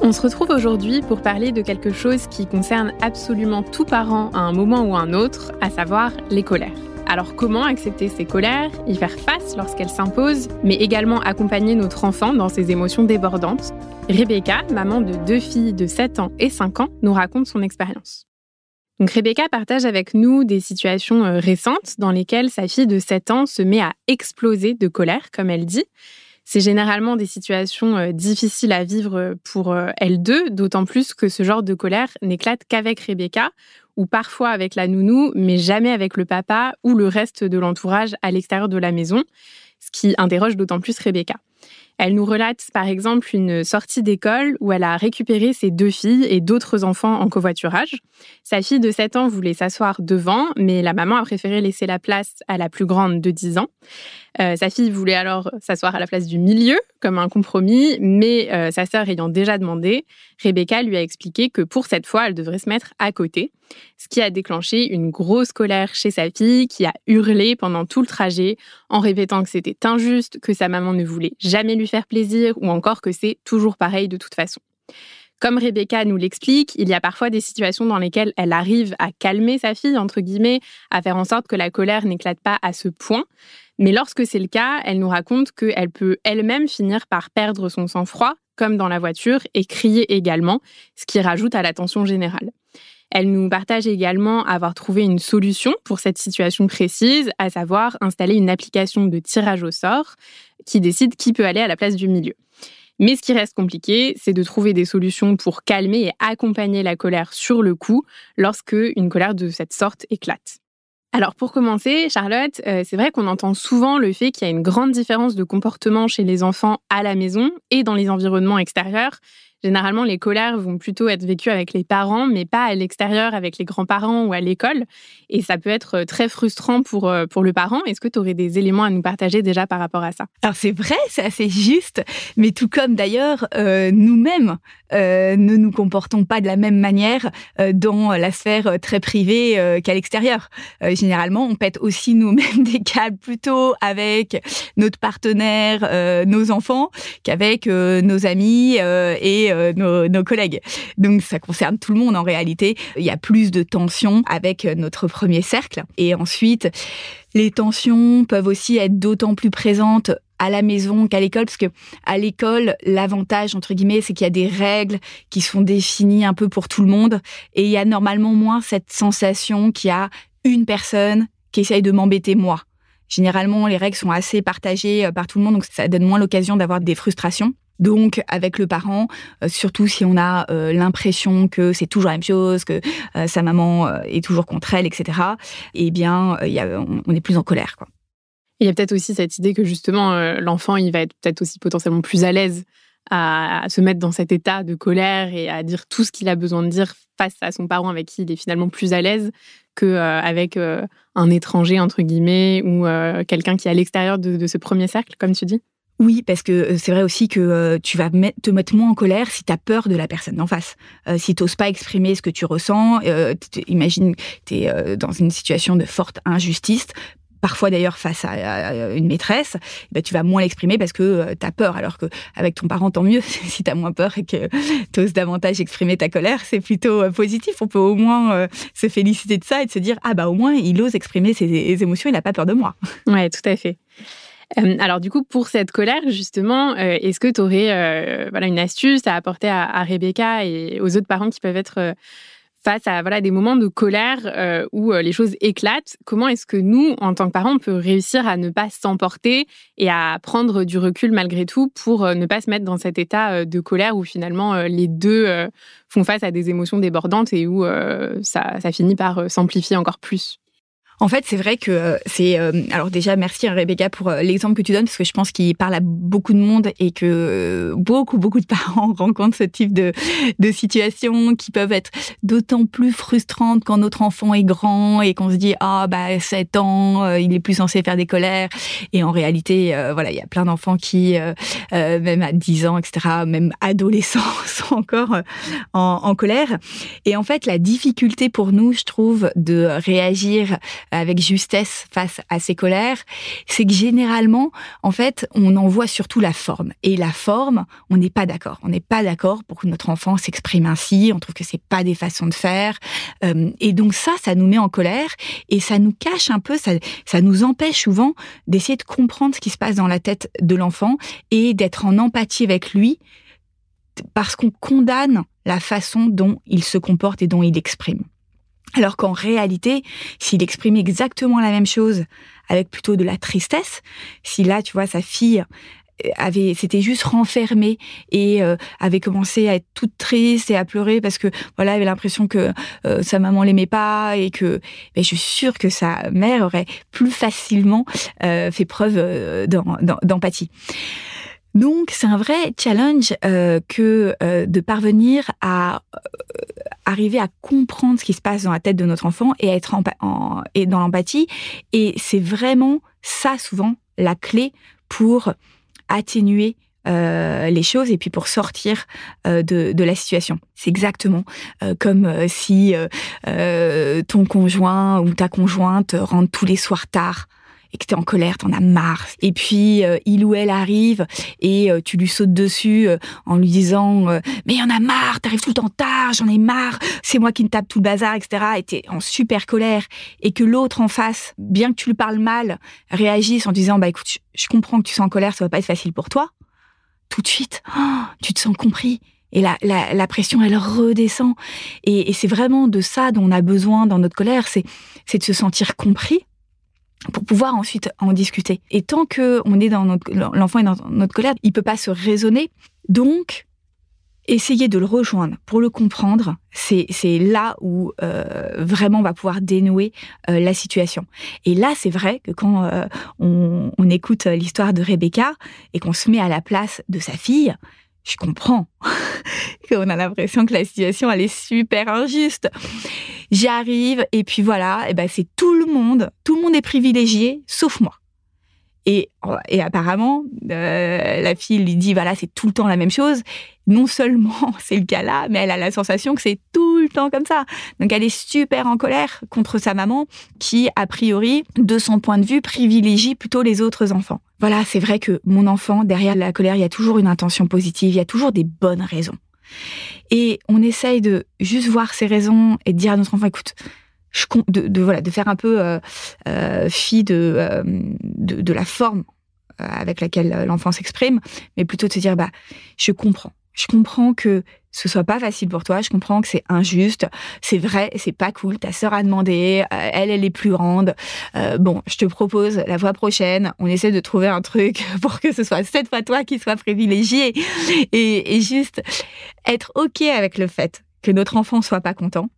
On se retrouve aujourd'hui pour parler de quelque chose qui concerne absolument tout parent à un moment ou à un autre, à savoir les colères. Alors comment accepter ces colères, y faire face lorsqu'elles s'imposent, mais également accompagner notre enfant dans ses émotions débordantes? Rebecca, maman de deux filles de 7 ans et 5 ans, nous raconte son expérience. Donc Rebecca partage avec nous des situations euh, récentes dans lesquelles sa fille de 7 ans se met à exploser de colère, comme elle dit, c'est généralement des situations euh, difficiles à vivre euh, pour euh, elles deux, d'autant plus que ce genre de colère n'éclate qu'avec Rebecca, ou parfois avec la nounou, mais jamais avec le papa ou le reste de l'entourage à l'extérieur de la maison, ce qui interroge d'autant plus Rebecca. Elle nous relate par exemple une sortie d'école où elle a récupéré ses deux filles et d'autres enfants en covoiturage. Sa fille de 7 ans voulait s'asseoir devant, mais la maman a préféré laisser la place à la plus grande de 10 ans. Euh, sa fille voulait alors s'asseoir à la place du milieu, comme un compromis, mais euh, sa sœur ayant déjà demandé, Rebecca lui a expliqué que pour cette fois, elle devrait se mettre à côté, ce qui a déclenché une grosse colère chez sa fille qui a hurlé pendant tout le trajet en répétant que c'était injuste, que sa maman ne voulait lui faire plaisir ou encore que c'est toujours pareil de toute façon. Comme Rebecca nous l'explique, il y a parfois des situations dans lesquelles elle arrive à calmer sa fille, entre guillemets, à faire en sorte que la colère n'éclate pas à ce point. Mais lorsque c'est le cas, elle nous raconte qu'elle peut elle-même finir par perdre son sang-froid, comme dans la voiture, et crier également, ce qui rajoute à la tension générale. Elle nous partage également avoir trouvé une solution pour cette situation précise, à savoir installer une application de tirage au sort qui décide qui peut aller à la place du milieu. Mais ce qui reste compliqué, c'est de trouver des solutions pour calmer et accompagner la colère sur le coup lorsque une colère de cette sorte éclate. Alors pour commencer, Charlotte, euh, c'est vrai qu'on entend souvent le fait qu'il y a une grande différence de comportement chez les enfants à la maison et dans les environnements extérieurs Généralement, les colères vont plutôt être vécues avec les parents, mais pas à l'extérieur avec les grands-parents ou à l'école. Et ça peut être euh, très frustrant pour, euh, pour le parent. Est-ce que tu aurais des éléments à nous partager déjà par rapport à ça? Alors c'est vrai, c'est assez juste, mais tout comme d'ailleurs, euh, nous-mêmes ne nous comportons pas de la même manière dans la sphère très privée qu'à l'extérieur. généralement, on pète aussi nous-mêmes des câbles plutôt avec notre partenaire, nos enfants, qu'avec nos amis et euh, nos, collègues. Donc ça concerne tout le monde en réalité. Il y a plus de tensions avec euh, notre premier cercle. Et ensuite, les tensions peuvent aussi être d'autant plus présentes à la maison qu'à l'école, parce que à l'école, l'avantage entre guillemets, c'est qu'il y a des règles qui sont définies un peu pour tout le monde, et il y a normalement moins cette sensation qu'il y a une personne qui essaye de m'embêter moi. Généralement, les règles sont assez partagées euh, par tout le monde, donc ça donne moins l'occasion d'avoir des frustrations. Donc, avec le parent, euh, surtout si on a euh, l'impression que c'est toujours la même chose, que euh, sa maman est toujours contre elle, etc., eh bien, on, est plus en colère. Il y a peut-être aussi cette idée que justement, l'enfant, il va être peut-être aussi potentiellement plus à l'aise à, se mettre dans cet état de colère et à dire tout ce qu'il a besoin de dire face à son parent avec qui il est finalement plus à l'aise qu'avec un étranger, entre guillemets, ou quelqu'un qui est à l'extérieur de ce premier cercle, comme tu dis. Oui, parce que euh, c'est vrai aussi que euh, tu vas te mettre moins en colère si tu as peur de la personne d'en face. Euh, si tu n'oses pas exprimer ce que tu ressens, imagine tu es dans une situation de forte injustice, parfois d'ailleurs face à, une maîtresse, ben, tu vas moins l'exprimer parce que tu as peur. Alors qu'avec ton parent, tant mieux si tu as moins peur et que tu oses davantage exprimer ta colère, c'est plutôt positif. On peut au moins se féliciter de ça et de se dire Ah bah au moins il ose exprimer ses émotions, il n'a pas peur de moi. Ouais, tout à fait. Euh, alors du coup, pour cette colère, justement, euh, est-ce que tu aurais euh, une astuce à apporter à, Rebecca et aux autres parents qui peuvent être face à des moments de colère où les choses éclatent? Comment est-ce que nous, en tant que parents, on peut réussir à ne pas s'emporter et à prendre du recul malgré tout pour ne pas se mettre dans cet état de colère où finalement les deux font face à des émotions débordantes et où ça finit par s'amplifier encore plus? En fait, c'est vrai que euh, c'est. Euh, alors déjà, merci hein, Rebecca pour euh, l'exemple que tu donnes parce que je pense qu'il parle à beaucoup de monde et que beaucoup beaucoup de parents rencontrent ce type de de situations qui peuvent être d'autant plus frustrantes quand notre enfant est grand et qu'on se dit ah bah 7 ans, il est plus censé faire des colères et en réalité voilà il y a plein d'enfants qui même à 10 ans etc même adolescents sont encore en, en colère et en fait la difficulté pour nous je trouve de réagir avec justesse face à ses colères, c'est que généralement, en fait, on en voit surtout la forme. Et la forme, on n'est pas d'accord. On n'est pas d'accord pour que notre enfant s'exprime ainsi. On trouve que c'est pas des façons de faire. Euh, et donc ça, ça nous met en colère et ça nous cache un peu, ça, ça nous empêche souvent d'essayer de comprendre ce qui se passe dans la tête de l'enfant et d'être en empathie avec lui parce qu'on condamne la façon dont il se comporte et dont il exprime. Alors qu'en réalité, s'il exprime exactement la même chose avec plutôt de la tristesse, si là, tu vois, sa fille euh, avait s'était juste renfermée et euh, avait commencé à être toute triste et à pleurer parce que voilà avait l'impression que euh, sa maman l'aimait pas et que ben, je suis sûre que sa mère aurait plus facilement fait preuve d'empathie. Donc c'est un vrai challenge euh, que euh, de parvenir à euh, arriver à comprendre ce qui se passe dans la tête de notre enfant et à être en, et dans l'empathie. Et c'est vraiment ça souvent la clé pour atténuer les choses et puis pour sortir de, de, la situation. C'est exactement comme si ton conjoint ou ta conjointe rentre tous les soirs tard et que tu es en colère, t'en as marre. Et puis euh, il ou elle arrive et euh, tu lui sautes dessus euh, en lui disant mais il y en a marre, t'arrives tout le temps tard, j'en ai marre, c'est moi qui me tape tout le bazar, etc. Et t'es en super colère et que l'autre en face, bien que tu lui parles mal, réagisse en disant bah écoute, je comprends que tu sois en colère, ça va pas être facile pour toi. Tout de suite, oh, tu te sens compris. Et la, la, la, pression, elle redescend. Et, et c'est vraiment de ça dont on a besoin dans notre colère, c'est de se sentir compris pour pouvoir ensuite en discuter. Et tant que on est dans notre l'enfant est dans notre colère, il peut pas se raisonner. Donc essayer de le rejoindre pour le comprendre, c'est là où euh, vraiment on va pouvoir dénouer euh, la situation. Et là, c'est vrai que quand euh, on, on écoute l'histoire de Rebecca et qu'on se met à la place de sa fille, je comprends qu'on a l'impression que la situation elle est super injuste. J'arrive et puis voilà, et ben c'est tout le monde, tout le monde est privilégié sauf moi. Et, et apparemment, euh, la fille lui dit voilà, c'est tout le temps la même chose. Non seulement c'est le cas là, mais elle a la sensation que c'est tout le temps comme ça. Donc elle est super en colère contre sa maman qui, a priori, de son point de vue, privilégie plutôt les autres enfants. Voilà, c'est vrai que mon enfant, derrière la colère, il y a toujours une intention positive, il y a toujours des bonnes raisons. Et on essaye de juste voir ces raisons et de dire à notre enfant, écoute, je, de, voilà, de faire un peu euh, euh fi de, euh, de, de, la forme avec laquelle l'enfant s'exprime, mais plutôt de se dire, bah, je comprends. Je comprends que ce soit pas facile pour toi. Je comprends que c'est injuste. C'est vrai, c'est pas cool. Ta sœur a demandé. Euh, elle, elle est plus grande. Euh, bon, je te propose la fois prochaine, on essaie de trouver un truc pour que ce soit cette fois toi qui soit privilégié et, et juste être ok avec le fait que notre enfant soit pas content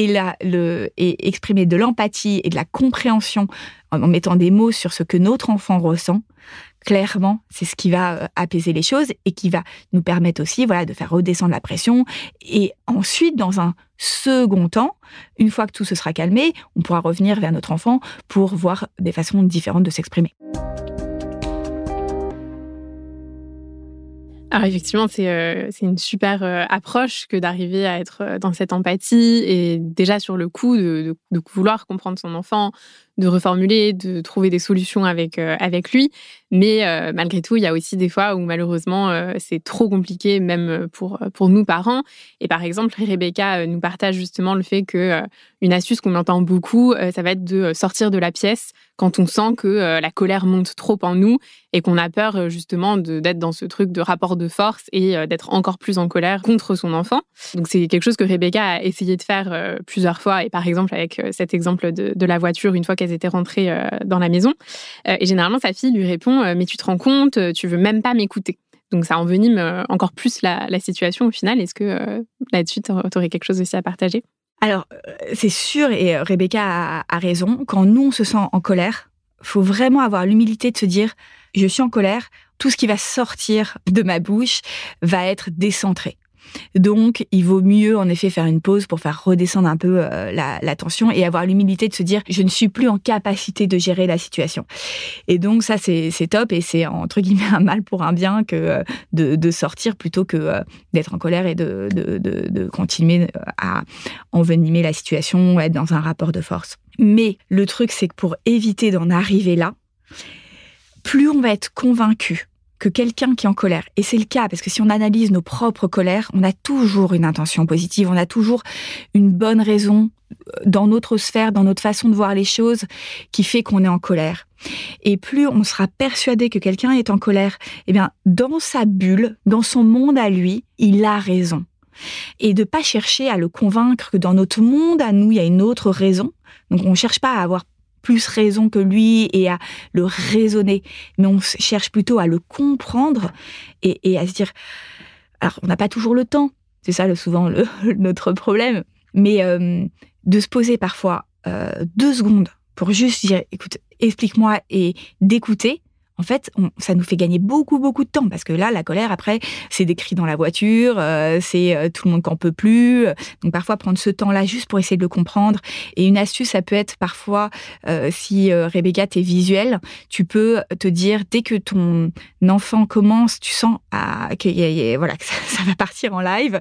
et, et exprimer de l'empathie et de la compréhension en mettant des mots sur ce que notre enfant ressent, clairement, c'est ce qui va euh, apaiser les choses et qui va nous permettre aussi voilà, de faire redescendre la pression. Et ensuite, dans un second temps, une fois que tout se sera calmé, on pourra revenir vers notre enfant pour voir des façons différentes de s'exprimer. Alors effectivement, c'est euh, une super euh, approche que d'arriver à être euh, dans cette empathie et déjà sur le coup de, vouloir comprendre son enfant, de reformuler, de trouver des solutions avec, euh, avec lui. Mais euh, malgré tout, il y a aussi des fois où malheureusement, euh, c'est trop compliqué, même pour, pour nous parents. Et par exemple, Rebecca nous partage justement le fait que une astuce qu'on entend beaucoup, ça va être de sortir de la pièce quand on sent que la colère monte trop en nous et qu'on a peur justement d'être dans ce truc de rapport de force et d'être encore plus en colère contre son enfant. Donc c'est quelque chose que Rebecca a essayé de faire plusieurs fois. Et par exemple, avec cet exemple de, de la voiture, une fois qu'elle était rentrée euh, dans la maison. Euh, et généralement, sa fille lui répond euh, Mais tu te rends compte, tu veux même pas m'écouter. Donc ça envenime encore plus la, situation au final. Est-ce que là-dessus, tu aurais quelque chose aussi à partager? Alors, c'est sûr, et Rebecca a, raison, quand nous, on se sent en colère, faut vraiment avoir l'humilité de se dire, je suis en colère, tout ce qui va sortir de ma bouche va être décentré. Donc, il vaut mieux en effet faire une pause pour faire redescendre un peu euh, la, tension et avoir l'humilité de se dire je ne suis plus en capacité de gérer la situation. Et donc ça c'est top et c'est entre guillemets un mal pour un bien que euh, de, sortir plutôt que euh, d'être en colère et de, de, continuer à envenimer la situation, être dans un rapport de force. Mais le truc c'est que pour éviter d'en arriver là, plus on va être convaincu que quelqu'un qui est en colère, et c'est le cas, parce que si on analyse nos propres colères, on a toujours une intention positive, on a toujours une bonne raison euh, dans notre sphère, dans notre façon de voir les choses, qui fait qu'on est en colère. Et plus on sera persuadé que quelqu'un est en colère, eh bien, dans sa bulle, dans son monde à lui, il a raison. Et de pas chercher à le convaincre que dans notre monde à nous, il y a une autre raison. Donc, on cherche pas à avoir plus raison que lui et à le raisonner, mais on cherche plutôt à le comprendre et, à se dire, alors on n'a pas toujours le temps, c'est ça souvent le, notre problème, mais euh, de se poser parfois euh, deux secondes pour juste dire, écoute, explique-moi et d'écouter en fait, ça nous fait gagner beaucoup, beaucoup de temps parce que là, la colère, après, c'est des cris dans la voiture, euh, c'est euh, tout le monde qu'en peut plus. Donc parfois, prendre ce temps-là juste pour essayer de le comprendre. Et une astuce, ça peut être parfois, euh, si Rebecca, t'es visuel, tu peux te dire, dès que ton enfant commence, tu sens ah, que, voilà, ça, va partir en live,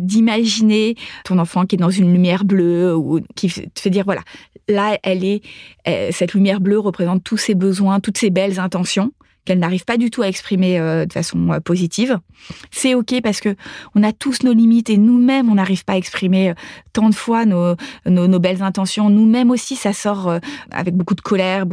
d'imaginer ton enfant qui est dans une lumière bleue ou qui te fait dire, voilà, là, elle est, cette lumière bleue représente tous ses besoins, toutes ses belles intentions qu'elle n'arrive pas du tout à exprimer euh, de façon euh, positive. C'est ok parce que on a tous nos limites et nous-mêmes on n'arrive pas à exprimer euh, tant de fois nos, belles intentions. Nous-mêmes aussi ça sort avec beaucoup de colère,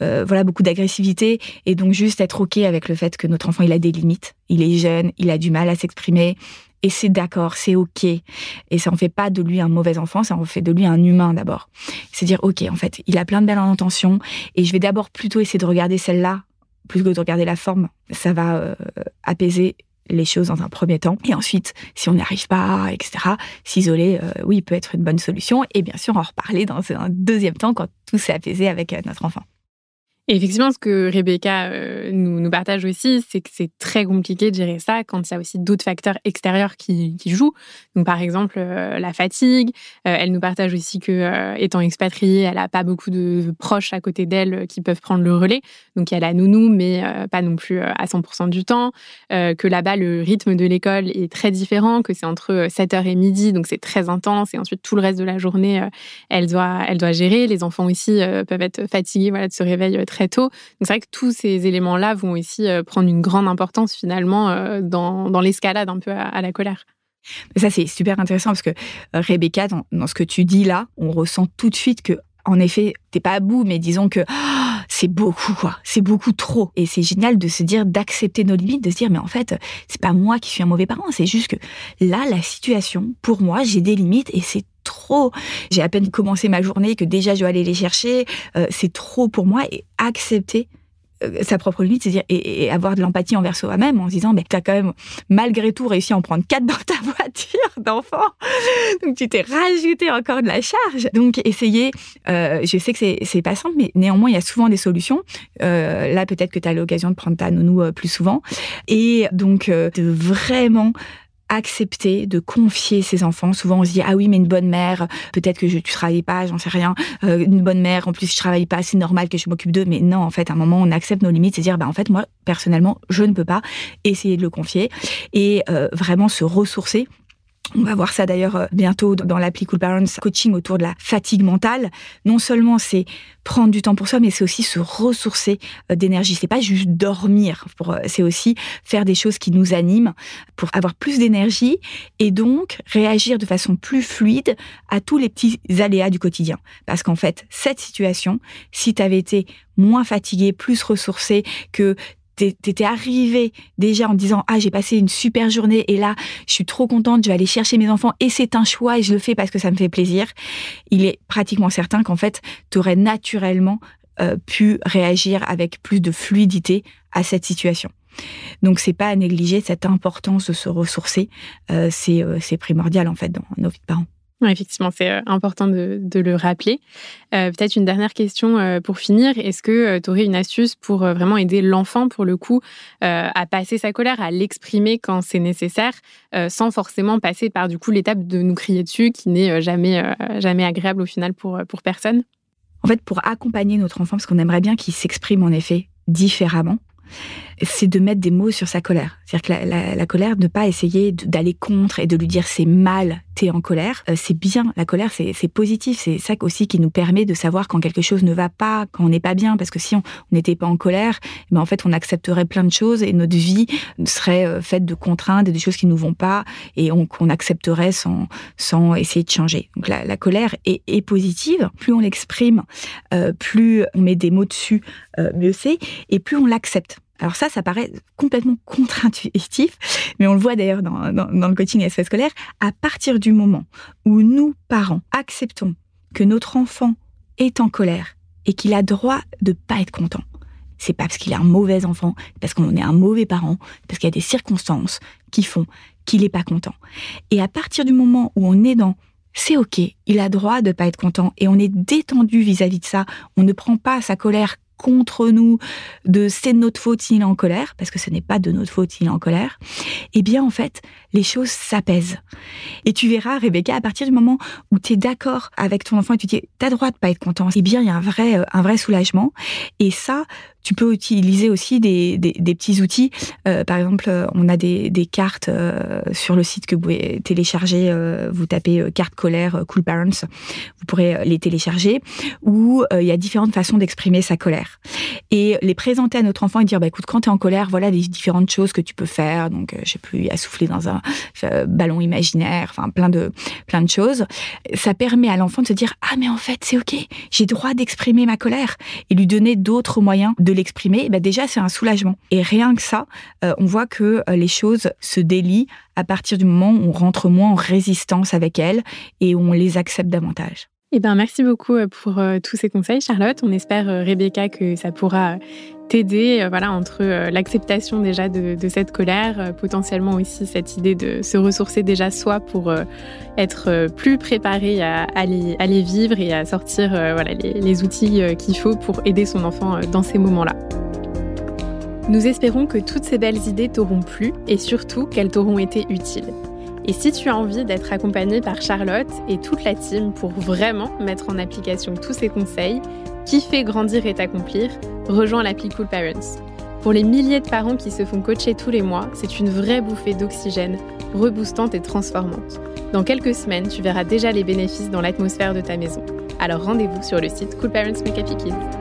voilà beaucoup d'agressivité et donc juste être ok avec le fait que notre enfant il a des limites, il est jeune, il a du mal à s'exprimer. Et c'est d'accord, c'est ok. Et ça en fait pas de lui un mauvais enfant, ça en fait de lui un humain d'abord. C'est dire, ok, en fait, il a plein de belles intentions, et je vais d'abord plutôt essayer de regarder celle-là plus que de regarder la forme. Ça va euh, apaiser les choses dans un premier temps. Et ensuite, si on n'y arrive pas, etc., s'isoler, euh, oui, peut être une bonne solution. Et bien sûr, en reparler dans un deuxième temps quand tout s'est apaisé avec euh, notre enfant. Et effectivement, ce que Rebecca nous, nous, partage aussi, c'est que c'est très compliqué de gérer ça quand il y a aussi d'autres facteurs extérieurs qui, jouent. Donc, par exemple, la fatigue. elle nous partage aussi que, étant expatriée, elle n'a pas beaucoup de proches à côté d'elle qui peuvent prendre le relais. Donc, il y a la nounou, mais pas non plus à 100% du temps. que là-bas, le rythme de l'école est très différent, que c'est entre 7h et midi, donc c'est très intense. Et ensuite, tout le reste de la journée, elle, doit, elle doit gérer. Les enfants aussi peuvent être fatigués voilà, de ce réveil très tôt. Donc c'est vrai que tous ces éléments-là vont aussi euh, prendre une grande importance finalement euh, dans, l'escalade un peu à, la colère. Ça, c'est super intéressant parce que euh, Rebecca, dans, ce que tu dis là, on ressent tout de suite que, en effet, t'es pas à bout, mais disons que c'est beaucoup, quoi. C'est beaucoup trop. Et c'est génial de se dire, d'accepter nos limites, de se dire, mais en fait, c'est pas moi qui suis un mauvais parent. C'est juste que là, la situation, pour moi, j'ai des limites et c'est trop. J'ai à peine commencé ma journée que déjà je dois aller les chercher. Euh, c'est trop pour moi et accepter euh, sa propre limite, c'est-à-dire et, avoir de l'empathie envers soi-même en se disant, mais tu as quand même malgré tout réussi à en prendre quatre dans ta voiture d'enfant, donc tu t'es rajouté encore de la charge. Donc essayer, euh, je sais que c'est pas simple, mais néanmoins il y a souvent des solutions. là peut-être que tu as l'occasion de prendre ta nounou plus souvent, et donc de vraiment accepter de confier ses enfants. Souvent, on se dit ah oui, mais une bonne mère, peut-être que je tu travailles pas, j'en sais rien. Euh, une bonne mère, en plus je travaille pas, c'est normal que je m'occupe d'eux. Mais non, en fait, à un moment, on accepte nos limites, c'est dire bah en fait moi personnellement, je ne peux pas essayer de le confier et euh, vraiment se ressourcer on va voir ça d'ailleurs euh, bientôt dans l'appli Cool Parents coaching autour de la fatigue mentale. Non seulement c'est prendre du temps pour soi, mais c'est aussi se ressourcer euh, d'énergie. C'est pas juste dormir, euh, c'est aussi faire des choses qui nous animent pour avoir plus d'énergie et donc réagir de façon plus fluide à tous les petits aléas du quotidien. Parce qu'en fait, cette situation, si tu avais été moins fatigué, plus ressourcé, que t'étais arrivé déjà en disant ah j'ai passé une super journée et là je suis trop contente, je vais aller chercher mes enfants et c'est un choix et je le fais parce que ça me fait plaisir. Il est pratiquement certain qu'en fait tu aurais naturellement euh, pu réagir avec plus de fluidité à cette situation. Donc c'est pas à négliger cette importance de se ressourcer, euh, c'est euh, primordial en fait dans nos vies de parents. Effectivement, c'est euh, important de, le rappeler. Euh, peut-être une dernière question euh, pour finir. Est-ce que tu aurais une astuce pour vraiment aider l'enfant, pour le coup, à passer sa colère, à l'exprimer quand c'est nécessaire, sans forcément passer par du coup l'étape de nous crier dessus, qui n'est jamais, jamais agréable au final pour, pour personne? En fait, pour accompagner notre enfant, parce qu'on aimerait bien qu'il s'exprime en effet différemment, c'est de mettre des mots sur sa colère. C'est-à-dire que la, colère, ne pas essayer d'aller contre et de lui dire c'est mal, t'es en colère. Euh, c'est bien, la colère, c'est positif. C'est ça aussi qui nous permet de savoir quand quelque chose ne va pas, quand on n'est pas bien. Parce que si on n'était pas en colère, eh ben en fait, on accepterait plein de choses et notre vie serait euh, faite de contraintes et de choses qui nous vont pas et on, accepterait sans, sans essayer de changer. Donc la, colère est, positive. Plus on l'exprime, euh, plus on met des mots dessus, mieux c'est, et plus on l'accepte. Alors ça, ça paraît complètement contre-intuitif, mais on le voit d'ailleurs dans, le coaching SP scolaire. À partir du moment où nous, parents, acceptons que notre enfant est en colère et qu'il a droit de pas être content, c'est pas parce qu'il est un mauvais enfant, parce qu'on est un mauvais parent, parce qu'il y a des circonstances qui font qu'il n'est pas content. Et à partir du moment où on est dans c'est ok, il a droit de pas être content et on est détendu vis à -vis de ça, on ne prend pas sa colère contre nous de c'est de notre faute s'il est en colère, parce que ce n'est pas de notre faute s'il est en colère, eh bien en fait, les choses s'apaisent. Et tu verras, Rebecca, à partir du moment où tu es d'accord avec ton enfant et tu dis, t'as droit de pas être content, eh bien il y a un vrai, euh, un vrai soulagement. Et ça, tu peux utiliser aussi des, des, petits outils. Euh, par exemple, on a des, des cartes euh, sur le site que vous pouvez télécharger. vous tapez carte colère Cool Parents. Vous pourrez les télécharger. Où il y a différentes façons d'exprimer sa colère. Et les présenter à notre enfant et dire, bah, écoute, quand tu es en colère, voilà les différentes choses que tu peux faire. Donc, je sais plus, à souffler dans un euh, ballon imaginaire, enfin plein de plein de choses. Ça permet à l'enfant de se dire ah mais en fait c'est ok, j'ai droit d'exprimer ma colère et lui donner d'autres moyens de l'exprimer. Bah déjà c'est un soulagement. Et rien que ça, euh, on voit que euh, les choses se délient à partir du moment où on rentre moins en résistance avec elles et on les accepte davantage. Eh ben, merci beaucoup pour tous ces conseils, Charlotte. On espère, Rebecca, que ça pourra t'aider euh, voilà, entre euh, l'acceptation déjà de, cette colère, euh, potentiellement aussi cette idée de se ressourcer déjà soi pour être plus préparé à, à, les, vivre et à sortir voilà, les outils qu'il faut pour aider son enfant dans ces moments-là. Nous espérons que toutes ces belles idées t'auront plu et surtout qu'elles t'auront été utiles. Et si tu as envie d'être accompagné par Charlotte et toute la team pour vraiment mettre en application tous ces conseils, qui fait grandir et t'accomplir, rejoins l'appli Cool Parents. Pour les milliers de parents qui se font coacher tous les mois, c'est une vraie bouffée d'oxygène, reboostante et transformante. Dans quelques semaines, tu verras déjà les bénéfices dans l'atmosphère de ta maison. Alors rendez-vous sur le site Cool Parents Make.